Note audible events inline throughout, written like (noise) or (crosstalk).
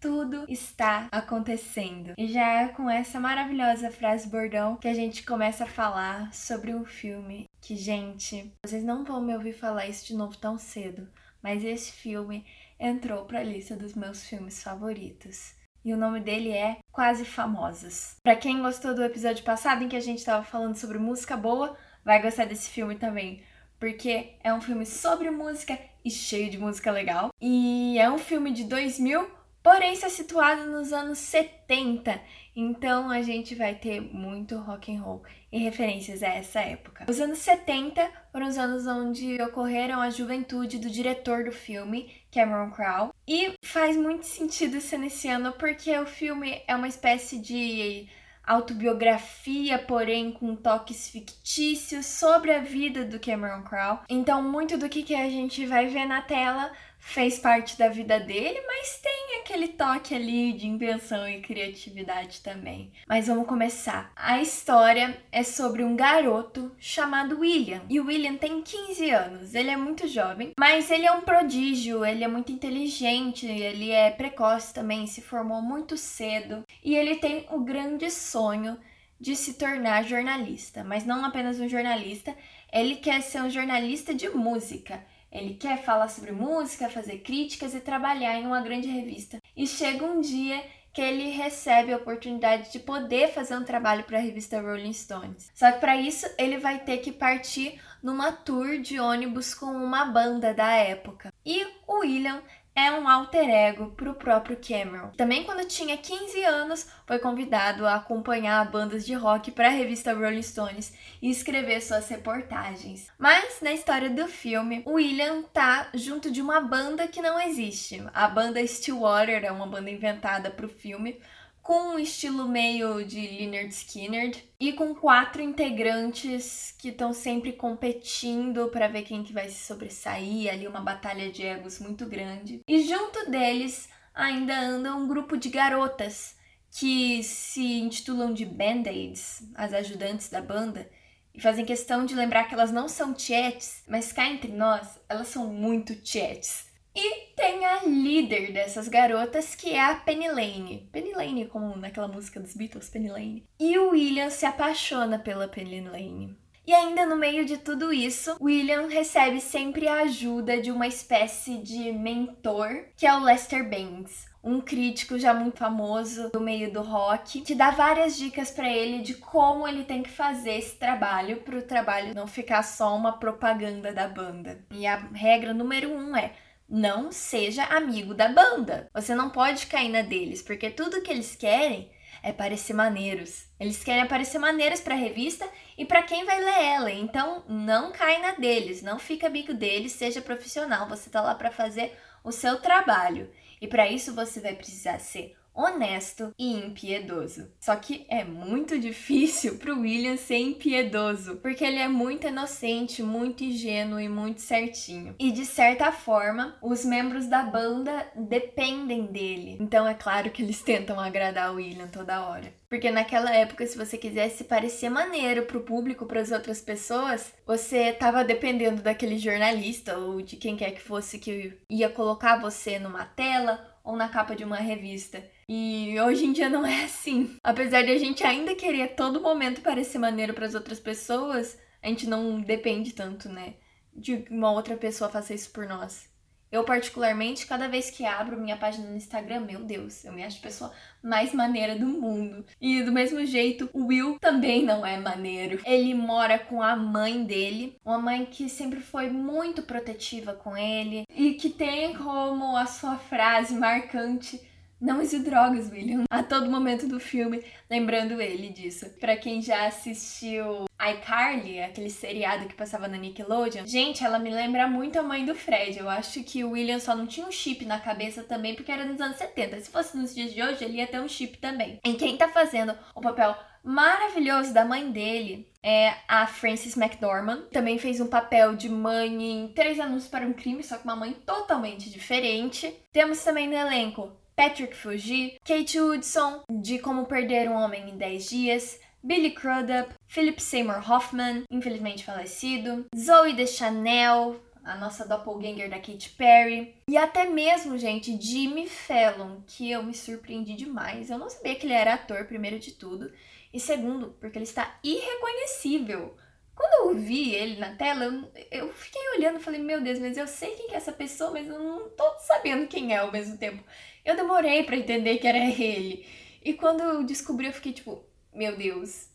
tudo está acontecendo. E já é com essa maravilhosa frase bordão que a gente começa a falar sobre um filme que, gente, vocês não vão me ouvir falar isso de novo tão cedo, mas esse filme entrou para a lista dos meus filmes favoritos. E o nome dele é Quase Famosas. Para quem gostou do episódio passado em que a gente estava falando sobre música boa, vai gostar desse filme também, porque é um filme sobre música e cheio de música legal. E é um filme de 2000 porém está situado nos anos 70, então a gente vai ter muito rock and roll e referências a essa época. Os anos 70 foram os anos onde ocorreram a juventude do diretor do filme, Cameron Crowe, e faz muito sentido ser nesse ano porque o filme é uma espécie de autobiografia, porém com toques fictícios sobre a vida do Cameron Crowe. Então, muito do que a gente vai ver na tela fez parte da vida dele, mas tem aquele toque ali de invenção e criatividade também. Mas vamos começar. A história é sobre um garoto chamado William. E o William tem 15 anos. Ele é muito jovem, mas ele é um prodígio, ele é muito inteligente, ele é precoce também, se formou muito cedo e ele tem o grande sonho de se tornar jornalista, mas não apenas um jornalista, ele quer ser um jornalista de música. Ele quer falar sobre música, fazer críticas e trabalhar em uma grande revista. E chega um dia que ele recebe a oportunidade de poder fazer um trabalho para a revista Rolling Stones. Só que para isso ele vai ter que partir numa tour de ônibus com uma banda da época. E o William é um alter ego para o próprio Cameron. Também quando tinha 15 anos, foi convidado a acompanhar bandas de rock para a revista Rolling Stones e escrever suas reportagens. Mas na história do filme, William tá junto de uma banda que não existe. A banda Stillwater é uma banda inventada para o filme, com um estilo meio de Leonard Skinner e com quatro integrantes que estão sempre competindo para ver quem que vai se sobressair, ali uma batalha de egos muito grande. E junto deles ainda anda um grupo de garotas que se intitulam de Band-Aids, as ajudantes da banda, e fazem questão de lembrar que elas não são tietes, mas cá entre nós, elas são muito tietes. E tem a líder dessas garotas, que é a Penny Lane. Penny Lane, como naquela música dos Beatles, Penny Lane. E o William se apaixona pela Penny Lane. E ainda no meio de tudo isso, William recebe sempre a ajuda de uma espécie de mentor, que é o Lester Bangs, um crítico já muito famoso do meio do rock, que dá várias dicas para ele de como ele tem que fazer esse trabalho para o trabalho não ficar só uma propaganda da banda. E a regra número um é não seja amigo da banda. Você não pode cair na deles, porque tudo que eles querem é parecer maneiros. Eles querem aparecer maneiros para a revista e para quem vai ler ela. Então, não cai na deles, não fica amigo deles, seja profissional. Você tá lá para fazer o seu trabalho. E para isso você vai precisar ser honesto e impiedoso. Só que é muito difícil pro William ser impiedoso, porque ele é muito inocente, muito ingênuo e muito certinho. E de certa forma, os membros da banda dependem dele. Então é claro que eles (laughs) tentam agradar o William toda hora. Porque naquela época, se você quisesse parecer maneiro pro público, para as outras pessoas, você tava dependendo daquele jornalista ou de quem quer que fosse que ia colocar você numa tela ou na capa de uma revista. E hoje em dia não é assim. Apesar de a gente ainda querer a todo momento parecer maneiro para as outras pessoas, a gente não depende tanto, né? De uma outra pessoa faça isso por nós. Eu, particularmente, cada vez que abro minha página no Instagram, meu Deus, eu me acho a pessoa mais maneira do mundo. E do mesmo jeito, o Will também não é maneiro. Ele mora com a mãe dele, uma mãe que sempre foi muito protetiva com ele e que tem como a sua frase marcante não use drogas, William. A todo momento do filme, lembrando ele disso. Para quem já assistiu iCarly, aquele seriado que passava na Nickelodeon, gente, ela me lembra muito a mãe do Fred. Eu acho que o William só não tinha um chip na cabeça também, porque era nos anos 70. Se fosse nos dias de hoje, ele ia ter um chip também. E quem tá fazendo o papel maravilhoso da mãe dele é a Frances McDormand. Também fez um papel de mãe em Três Anúncios para um Crime, só que uma mãe totalmente diferente. Temos também no elenco Patrick Fuji, Kate Hudson, de Como Perder um Homem em 10 Dias, Billy Crudup, Philip Seymour Hoffman, infelizmente falecido, Zoe Deschanel, a nossa doppelganger da Katy Perry. E até mesmo, gente, Jimmy Fallon, que eu me surpreendi demais. Eu não sabia que ele era ator, primeiro de tudo. E segundo, porque ele está irreconhecível. Quando eu vi ele na tela, eu, eu fiquei olhando e falei, meu Deus, mas eu sei quem é essa pessoa, mas eu não tô sabendo quem é ao mesmo tempo. Eu demorei para entender que era ele. E quando eu descobri, eu fiquei tipo, meu Deus.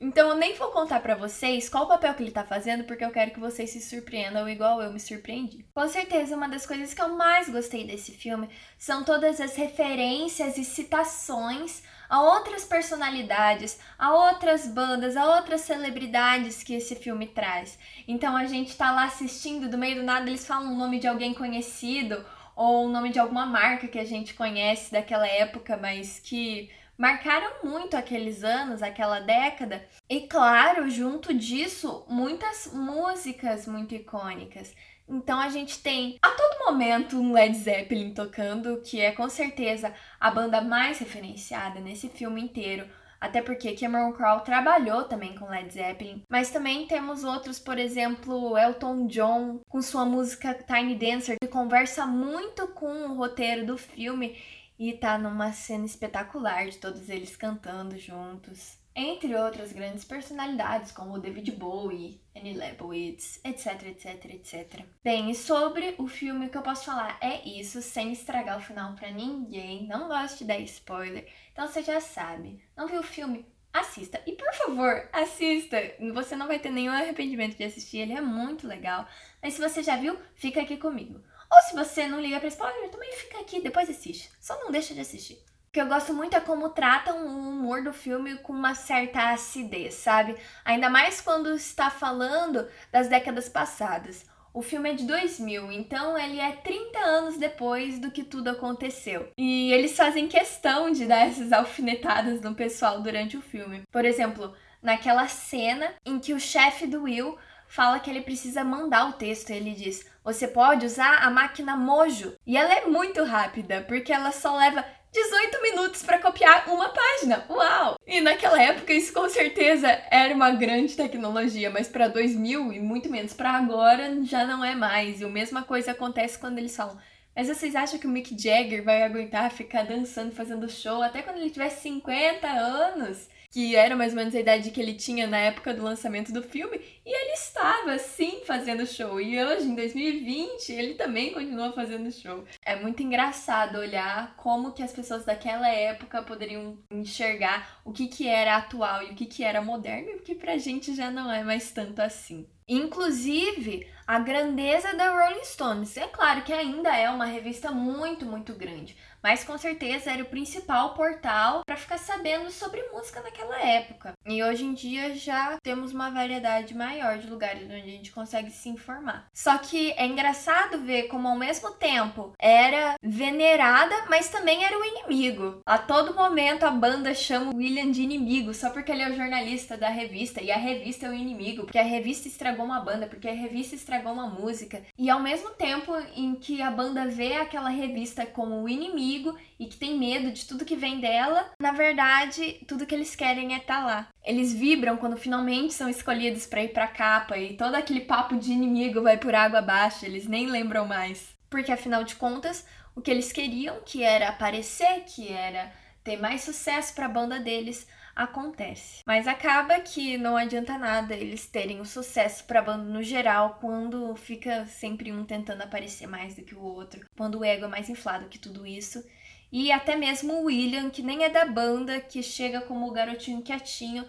Então eu nem vou contar para vocês qual o papel que ele tá fazendo, porque eu quero que vocês se surpreendam igual eu me surpreendi. Com certeza, uma das coisas que eu mais gostei desse filme são todas as referências e citações a outras personalidades, a outras bandas, a outras celebridades que esse filme traz. Então a gente tá lá assistindo, do meio do nada eles falam o nome de alguém conhecido ou o nome de alguma marca que a gente conhece daquela época, mas que marcaram muito aqueles anos, aquela década. E claro, junto disso, muitas músicas muito icônicas. Então a gente tem a todo momento um Led Zeppelin tocando, que é com certeza a banda mais referenciada nesse filme inteiro. Até porque Cameron Crowe trabalhou também com Led Zeppelin. Mas também temos outros, por exemplo, Elton John, com sua música Tiny Dancer, que conversa muito com o roteiro do filme e tá numa cena espetacular de todos eles cantando juntos. Entre outras grandes personalidades como David Bowie, Annie Leibovitz, etc, etc, etc. Bem, e sobre o filme que eu posso falar é isso, sem estragar o final para ninguém. Não gosto de dar spoiler, então você já sabe. Não viu o filme? Assista. E por favor, assista. Você não vai ter nenhum arrependimento de assistir, ele é muito legal. Mas se você já viu, fica aqui comigo. Ou se você não liga pra spoiler, também fica aqui, depois assiste. Só não deixa de assistir. O que eu gosto muito é como tratam o humor do filme com uma certa acidez, sabe? Ainda mais quando está falando das décadas passadas. O filme é de 2000, então ele é 30 anos depois do que tudo aconteceu. E eles fazem questão de dar essas alfinetadas no pessoal durante o filme. Por exemplo, naquela cena em que o chefe do Will fala que ele precisa mandar o texto. Ele diz: Você pode usar a máquina Mojo. E ela é muito rápida, porque ela só leva 18 minutos para copiar uma página. Uau! E naquela época isso com certeza era uma grande tecnologia, mas para 2000 e muito menos para agora já não é mais. E a mesma coisa acontece quando eles falam: mas vocês acham que o Mick Jagger vai aguentar ficar dançando, fazendo show até quando ele tiver 50 anos? Que era mais ou menos a idade que ele tinha na época do lançamento do filme, e ele estava sim fazendo show. E hoje, em 2020, ele também continua fazendo show. É muito engraçado olhar como que as pessoas daquela época poderiam enxergar o que que era atual e o que que era moderno, e o que pra gente já não é mais tanto assim. Inclusive, a grandeza da Rolling Stones. É claro que ainda é uma revista muito, muito grande, mas com certeza era o principal portal para ficar sabendo sobre música naquela época. E hoje em dia já temos uma variedade maior de lugares onde a gente consegue se informar. Só que é engraçado ver como ao mesmo tempo era venerada, mas também era o inimigo. A todo momento a banda chama o William de inimigo só porque ele é o jornalista da revista e a revista é o inimigo, porque a revista estragou uma banda, porque a revista estragou uma música. E ao mesmo tempo em que a banda vê aquela revista como o inimigo, e que tem medo de tudo que vem dela, na verdade, tudo que eles querem é estar tá lá. Eles vibram quando finalmente são escolhidos para ir para capa e todo aquele papo de inimigo vai por água abaixo, eles nem lembram mais. Porque afinal de contas, o que eles queriam, que era aparecer, que era ter mais sucesso para a banda deles, acontece. Mas acaba que não adianta nada eles terem o sucesso para banda no geral quando fica sempre um tentando aparecer mais do que o outro, quando o ego é mais inflado que tudo isso. E até mesmo o William, que nem é da banda, que chega como o garotinho quietinho,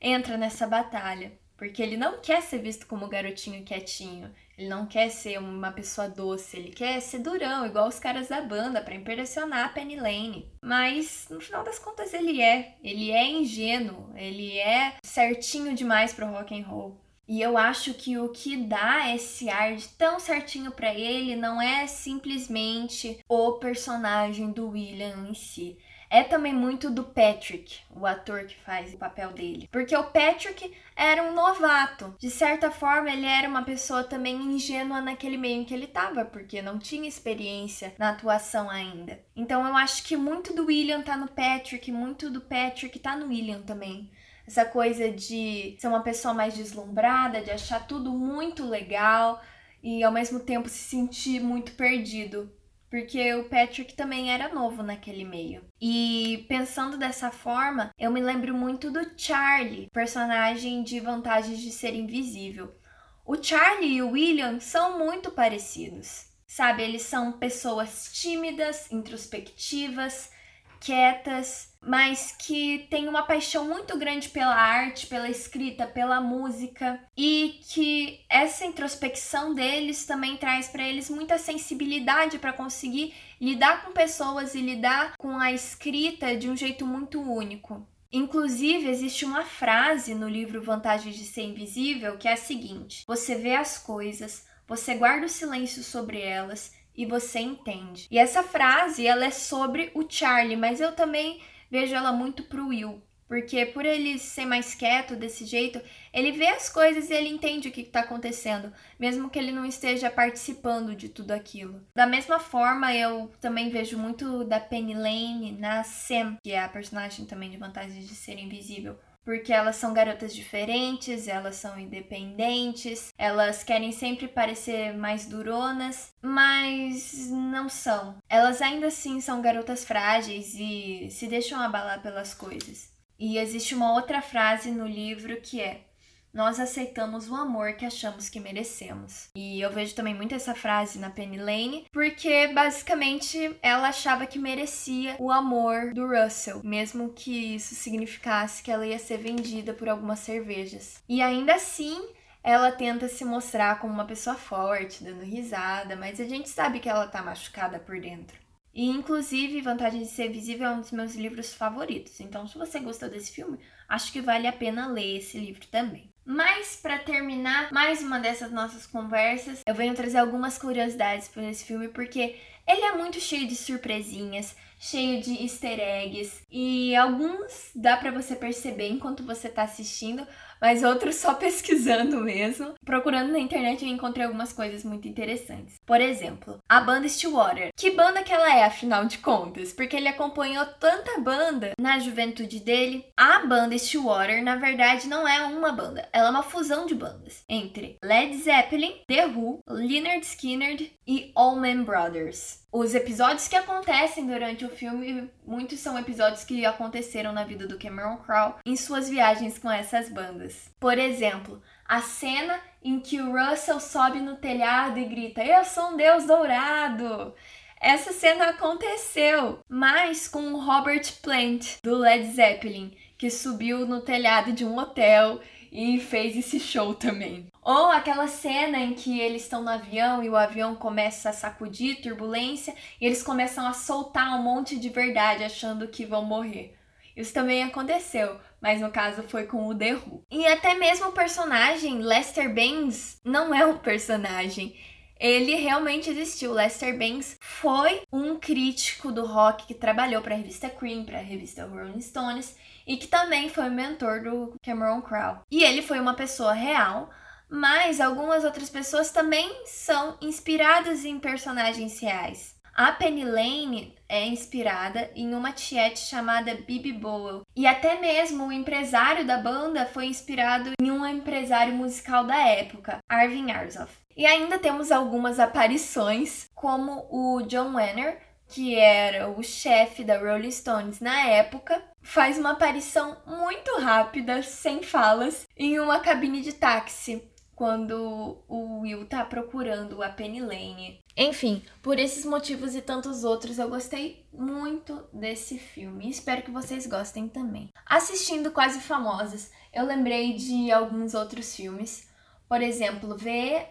entra nessa batalha. Porque ele não quer ser visto como garotinho quietinho. Ele não quer ser uma pessoa doce, ele quer ser durão, igual os caras da banda, para impressionar a Penny Lane. Mas no final das contas ele é, ele é ingênuo, ele é certinho demais pro rock and roll. E eu acho que o que dá esse ar de tão certinho para ele não é simplesmente o personagem do William em si é também muito do Patrick, o ator que faz o papel dele. Porque o Patrick era um novato. De certa forma, ele era uma pessoa também ingênua naquele meio em que ele estava, porque não tinha experiência na atuação ainda. Então eu acho que muito do William tá no Patrick, muito do Patrick tá no William também essa coisa de ser uma pessoa mais deslumbrada, de achar tudo muito legal e ao mesmo tempo se sentir muito perdido. Porque o Patrick também era novo naquele meio. E pensando dessa forma, eu me lembro muito do Charlie, personagem de Vantagens de Ser Invisível. O Charlie e o William são muito parecidos. Sabe, eles são pessoas tímidas, introspectivas, quietas, mas que têm uma paixão muito grande pela arte, pela escrita, pela música e que essa introspecção deles também traz para eles muita sensibilidade para conseguir lidar com pessoas e lidar com a escrita de um jeito muito único. Inclusive, existe uma frase no livro Vantagens de Ser Invisível que é a seguinte: Você vê as coisas, você guarda o silêncio sobre elas e você entende. E essa frase, ela é sobre o Charlie, mas eu também vejo ela muito pro Will. Porque por ele ser mais quieto desse jeito, ele vê as coisas e ele entende o que está acontecendo, mesmo que ele não esteja participando de tudo aquilo. Da mesma forma, eu também vejo muito da Penny Lane na Sam, que é a personagem também de Vantagens de Ser Invisível porque elas são garotas diferentes, elas são independentes, elas querem sempre parecer mais duronas, mas não são. Elas ainda assim são garotas frágeis e se deixam abalar pelas coisas. E existe uma outra frase no livro que é: nós aceitamos o amor que achamos que merecemos. E eu vejo também muito essa frase na Penny Lane, porque basicamente ela achava que merecia o amor do Russell, mesmo que isso significasse que ela ia ser vendida por algumas cervejas. E ainda assim, ela tenta se mostrar como uma pessoa forte, dando risada, mas a gente sabe que ela tá machucada por dentro. E inclusive, Vantagem de Ser Visível é um dos meus livros favoritos. Então, se você gostou desse filme, acho que vale a pena ler esse livro também. Mas para terminar mais uma dessas nossas conversas, eu venho trazer algumas curiosidades para esse filme porque ele é muito cheio de surpresinhas, cheio de easter eggs e alguns dá para você perceber enquanto você tá assistindo, mas outros só (laughs) pesquisando mesmo. Procurando na internet eu encontrei algumas coisas muito interessantes. Por exemplo, a banda Stillwater. Que banda que ela é, afinal de contas? Porque ele acompanhou tanta banda na juventude dele. A banda Stillwater, na verdade, não é uma banda. Ela é uma fusão de bandas entre Led Zeppelin, The Who, Leonard Skinner e Allman Brothers. Os episódios que acontecem durante o filme, muitos são episódios que aconteceram na vida do Cameron Crowe em suas viagens com essas bandas. Por exemplo, a cena em que o Russell sobe no telhado e grita: Eu sou um deus dourado! Essa cena aconteceu, mas com o Robert Plant do Led Zeppelin, que subiu no telhado de um hotel e fez esse show também. Ou aquela cena em que eles estão no avião e o avião começa a sacudir, turbulência, e eles começam a soltar um monte de verdade achando que vão morrer. Isso também aconteceu, mas no caso foi com o The Who. E até mesmo o personagem Lester Bangs não é um personagem. Ele realmente existiu. Lester Bangs foi um crítico do rock que trabalhou para a revista Cream, para a revista Rolling Stones e que também foi mentor do Cameron Crowe. E ele foi uma pessoa real, mas algumas outras pessoas também são inspiradas em personagens reais. A Penny Lane é inspirada em uma tiete chamada Bibi Bowl. E até mesmo o empresário da banda foi inspirado em um empresário musical da época, Arvin Arzoff. E ainda temos algumas aparições, como o John Wenner, que era o chefe da Rolling Stones na época, faz uma aparição muito rápida, sem falas, em uma cabine de táxi quando o Will tá procurando a Penny Lane. Enfim, por esses motivos e tantos outros, eu gostei muito desse filme. Espero que vocês gostem também. Assistindo Quase Famosas, eu lembrei de alguns outros filmes. Por exemplo, ver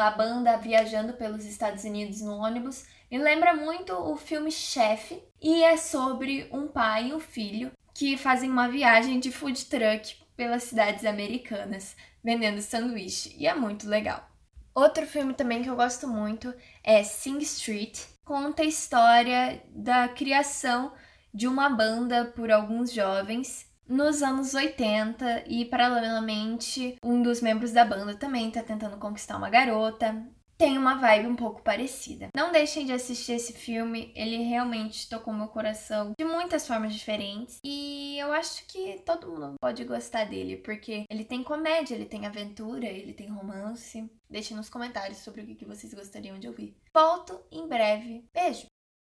a banda viajando pelos Estados Unidos no ônibus me lembra muito o filme Chefe e é sobre um pai e um filho que fazem uma viagem de food truck pelas cidades americanas vendendo sanduíche e é muito legal. Outro filme também que eu gosto muito é Sing Street. Conta a história da criação de uma banda por alguns jovens nos anos 80 e paralelamente um dos membros da banda também está tentando conquistar uma garota tem uma vibe um pouco parecida. Não deixem de assistir esse filme, ele realmente tocou meu coração de muitas formas diferentes e eu acho que todo mundo pode gostar dele, porque ele tem comédia, ele tem aventura, ele tem romance. Deixem nos comentários sobre o que vocês gostariam de ouvir. Volto em breve. Beijo!